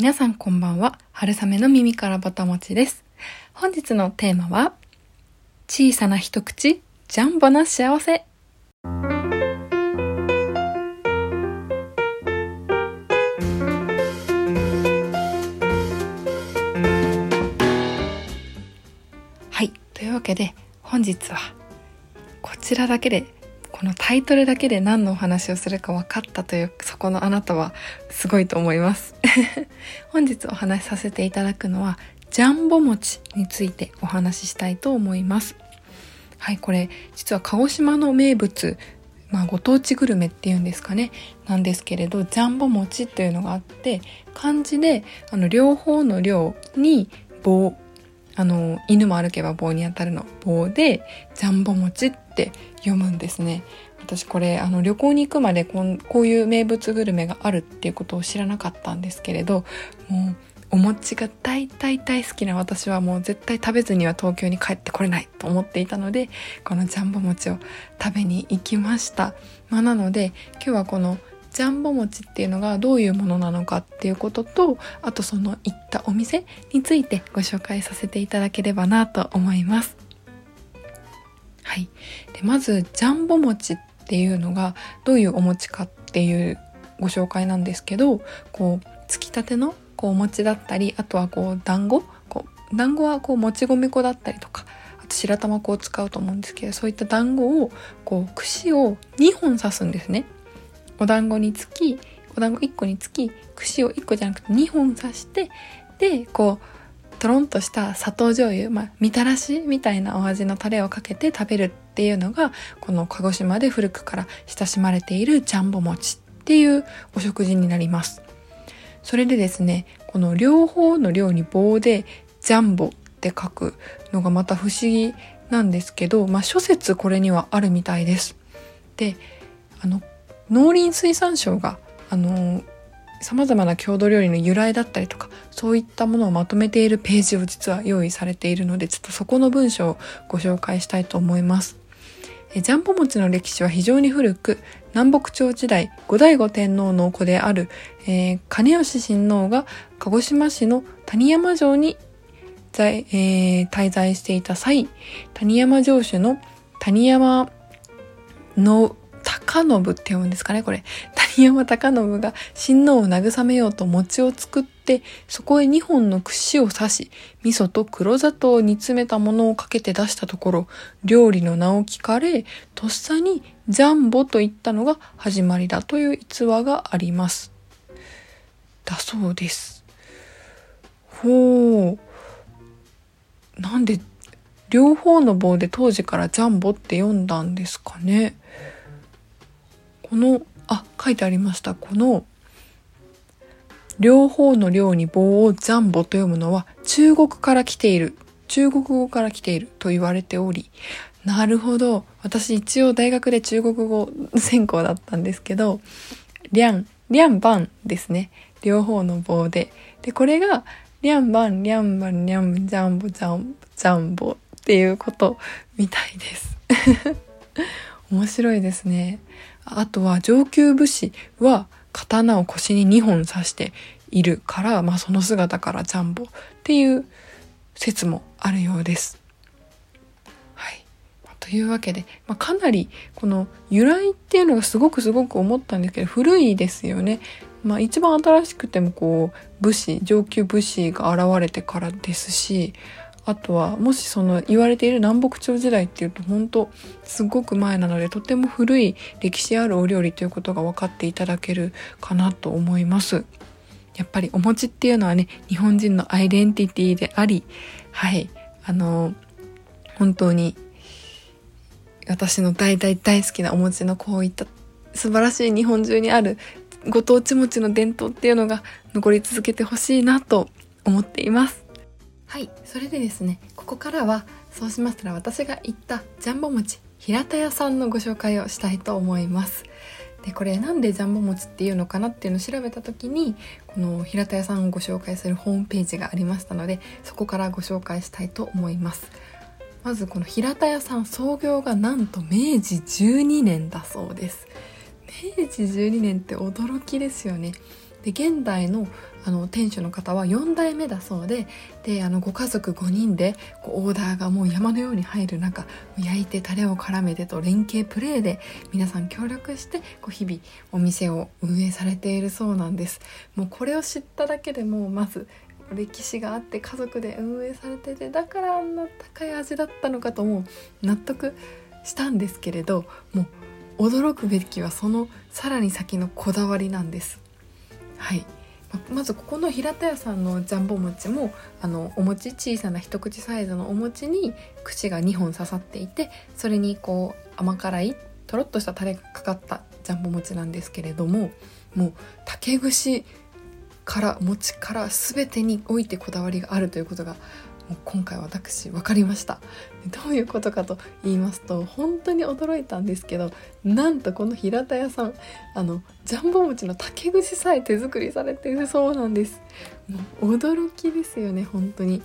皆さんこんばんは。春雨の耳からぼたもちです。本日のテーマは、小さな一口、ジャンボな幸せ。はい。というわけで、本日は、こちらだけでこのタイトルだけで何のお話をするか分かったというそこのあなたはすごいと思います。本日お話しさせていただくのはジャンボ餅についてお話ししたいと思います。はいこれ実は鹿児島の名物まあ、ご当地グルメっていうんですかね。なんですけれどジャンボ餅というのがあって漢字であの両方の両に棒あの犬も歩けば棒に当たるの。棒でジャンボ餅って読むんですね。私これあの旅行に行くまでこんこういう名物グルメがあるっていうことを知らなかったんですけれどもうお餅が大大大好きな私はもう絶対食べずには東京に帰ってこれないと思っていたのでこのジャンボ餅を食べに行きました、まあ、なので今日はこのジャンボ餅っていうのがどういうものなのかっていうこととあとその行ったお店についてご紹介させていただければなと思いますはい。で、まず、ジャンボ餅っていうのがどういうお餅かっていうご紹介なんですけど、こう、つきたてのこうお餅だったり、あとはこう、団子こう、団子はこう、もち米粉だったりとか、あと白玉粉を使うと思うんですけど、そういった団子を、こう、串を2本刺すんですね。お団子につき、お団子1個につき、串を1個じゃなくて2本刺して、で、こう、とろんとした砂糖醤油、まあ、みたらしみたいなお味のタレをかけて食べるっていうのが、この鹿児島で古くから親しまれているジャンボ餅っていうお食事になります。それでですね、この両方の量に棒でジャンボって書くのがまた不思議なんですけど、まあ諸説これにはあるみたいです。で、あの、農林水産省が、あの、様々な郷土料理の由来だったりとか、そういったものをまとめているページを実は用意されているので、ちょっとそこの文章をご紹介したいと思います。えジャンボ餅の歴史は非常に古く、南北朝時代、後醍醐天皇の子である、えー、金吉親王が鹿児島市の谷山城に在、えー、滞在していた際、谷山城主の谷山の高信って読むんですかね、これ。谷山高信が親王を慰めようと餅を作って、そこへ2本の串を刺し、味噌と黒砂糖を煮詰めたものをかけて出したところ、料理の名を聞かれ、とっさにジャンボと言ったのが始まりだという逸話があります。だそうです。ほう。なんで、両方の棒で当時からジャンボって読んだんですかね。このあ書いてありました。この両方の量に棒をジャンボと読むのは中国から来ている中国語から来ていると言われておりなるほど。私一応大学で中国語専攻だったんですけどリャンリャンバンですね。両方の棒で。でこれがリャンバンリャンバンリャンジャンボジャンボジャンボっていうことみたいです。面白いですねあとは上級武士は刀を腰に2本刺しているから、まあ、その姿からジャンボっていう説もあるようです。はい。というわけで、まあ、かなりこの由来っていうのがすごくすごく思ったんですけど古いですよね。まあ一番新しくてもこう武士上級武士が現れてからですしあとはもしその言われている南北朝時代っていうと本当すごく前なのでとても古い歴史あるお料理ということが分かっていただけるかなと思います。やっぱりお餅っていうのはね日本人のアイデンティティでありはいあの本当に私の大大大好きなお餅のこういった素晴らしい日本中にあるご当地餅の伝統っていうのが残り続けてほしいなと思っています。はいそれでですねここからはそうしましたら私が行ったジャンボ餅平田屋さんのご紹介をしたいと思います。でこれなんでジャンボ餅っていうのかなっていうのを調べた時にこの平田屋さんをご紹介するホームページがありましたのでそこからご紹介したいと思います。まずこの平田屋さん創業がなんと明治12年だそうです。明治12年って驚きですよね。で現代のあの店主の方は4代目だそうでであのご家族5人でこうオーダーがもう山のように入る中焼いてタレを絡めてと連携プレーで皆さん協力してこう日々お店を運営されているそうなんです。もうこれを知っただけでもうまず歴史があって家族で運営されててだからあんな高い味だったのかともう納得したんですけれどもう驚くべきはそのさらに先のこだわりなんです。はい。まずここの平田屋さんのジャンボ餅もあのお餅小さな一口サイズのお餅に串が2本刺さっていてそれにこう甘辛いとろっとしたタレがかかったジャンボ餅なんですけれどももう竹串から餅から全てにおいてこだわりがあるということが今回私分かりました。どういうことかと言いますと本当に驚いたんですけどなんとこの平田屋さんあのジャンボ餅の竹串さえ手作りされているそうなんです。もう驚きですよね本当に。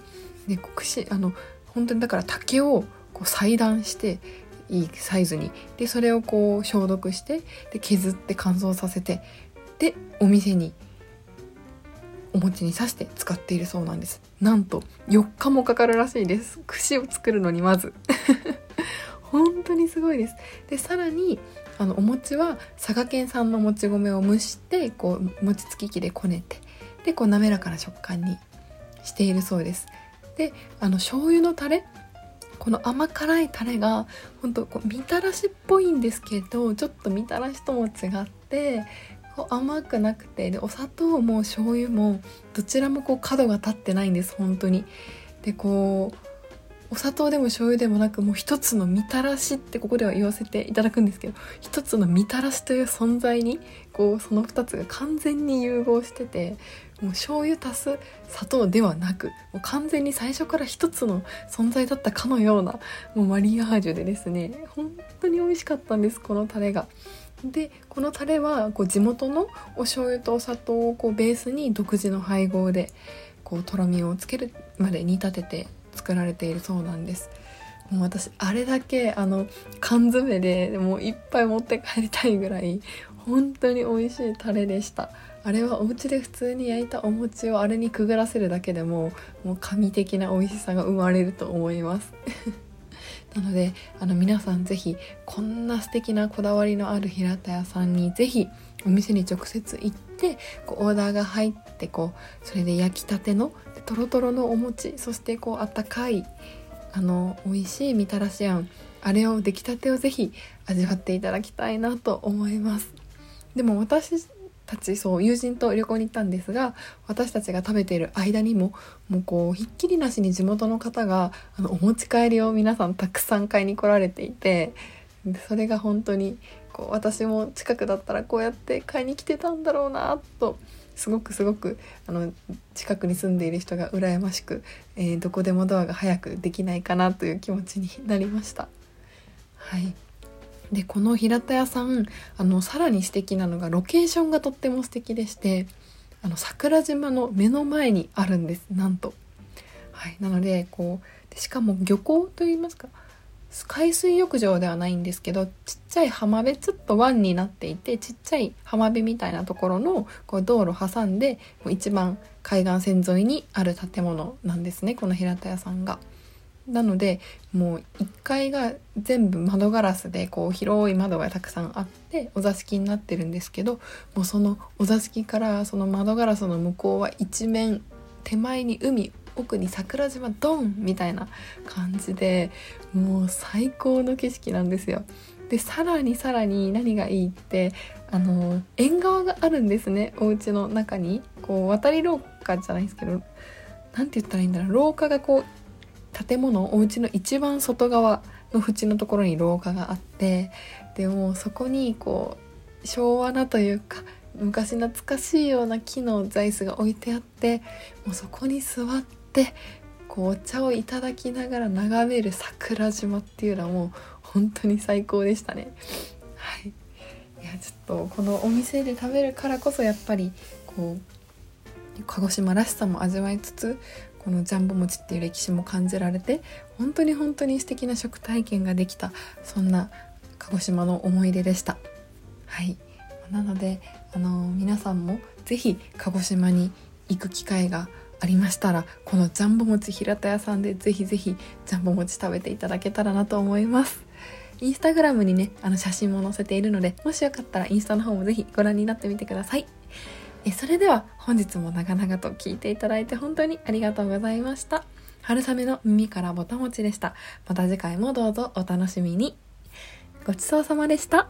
で串あの本当にだから竹をこう裁断していいサイズに。でそれをこう消毒してで削って乾燥させてでお店にお餅に刺して使っているそうなんです。なんと4日もかかるらしいです。串を作るのにまず。本当にすごいです。でさらにあのお餅は佐賀県産のもち米を蒸してこう餅つき機でこねてでこう滑らかな食感にしているそうです。であの醤油のタレこの甘辛いタレが本当こうみたらしっぽいんですけどちょっとみたらしとも違って甘くなくてでお砂糖も醤油もどちらもこう角が立ってないんです本当に。でこうお砂糖でも醤油でもなくもう一つのみたらしってここでは言わせていただくんですけど一つのみたらしという存在にこうその2つが完全に融合しててもう醤油足す砂糖ではなくもう完全に最初から一つの存在だったかのようなもうマリアージュでですね本当に美味しかったんですこのタレが。でこのタレはこう地元のお醤油とお砂糖をこうベースに独自の配合でこうとろみをつけるまで煮立てて作られているそうなんです。もう私あれだけあの缶詰でもう一杯持って帰りたいぐらい本当に美味しいタレでしたあれはお家で普通に焼いたお餅をあれにくぐらせるだけでももう神的な美味しさが生まれると思いますなのであの皆さん是非こんな素敵なこだわりのある平田屋さんに是非お店に直接行ってこうオーダーが入ってこうそれで焼きたてのとろとろのお餅そしてこうあったかいあの美味しいみたらしあんあれを出来たてを是非味わっていただきたいなと思います。でも私たちそう友人と旅行に行ったんですが私たちが食べている間にももうこうひっきりなしに地元の方があのお持ち帰りを皆さんたくさん買いに来られていてそれが本当にこう私も近くだったらこうやって買いに来てたんだろうなとすごくすごくあの近くに住んでいる人が羨ましく、えー、どこでもドアが早くできないかなという気持ちになりました。はいでこの平田屋さんあのさらに素敵なのがロケーションがとっても素敵でしてあの桜島の目の前にあるんですなんと。はい、なのでこうでしかも漁港といいますか海水浴場ではないんですけどちっちゃい浜辺ちょっと湾になっていてちっちゃい浜辺みたいなところのこう道路挟んで一番海岸線沿いにある建物なんですねこの平田屋さんが。なのでもう1階が全部窓ガラスでこう広い窓がたくさんあってお座敷になってるんですけどもうそのお座敷からその窓ガラスの向こうは一面手前に海奥に桜島ドンみたいな感じでもう最高の景色なんですよ。でさらにさらに何がいいってあの縁側があるんですねお家の中にこう渡り廊下じゃないですけど何て言ったらいいんだろう廊下がこう建物お家の一番外側の縁のところに廊下があってでもそこにこう昭和なというか昔懐かしいような木の座椅子が置いてあってもうそこに座ってこうお茶をいただきながら眺める桜島っていうのはもう本当に最高でしたね。はい、いやちょっとこのお店で食べるからこそやっぱりこう鹿児島らしさも味わいつつこのジャンボ餅っていう歴史も感じられて本当に本当に素敵な食体験ができたそんな鹿児島の思い出でした。はい。なのであの皆さんも是非鹿児島に行く機会がありましたらこのジャンボ餅平田屋さんでぜひぜひジャンボ餅食べていただけたらなと思います。インスタグラムにねあの写真も載せているのでもしよかったらインスタの方もぜひご覧になってみてください。えそれでは本日も長々と聞いていただいて本当にありがとうございました。春雨の耳からぼたもちでした。また次回もどうぞお楽しみに。ごちそうさまでした。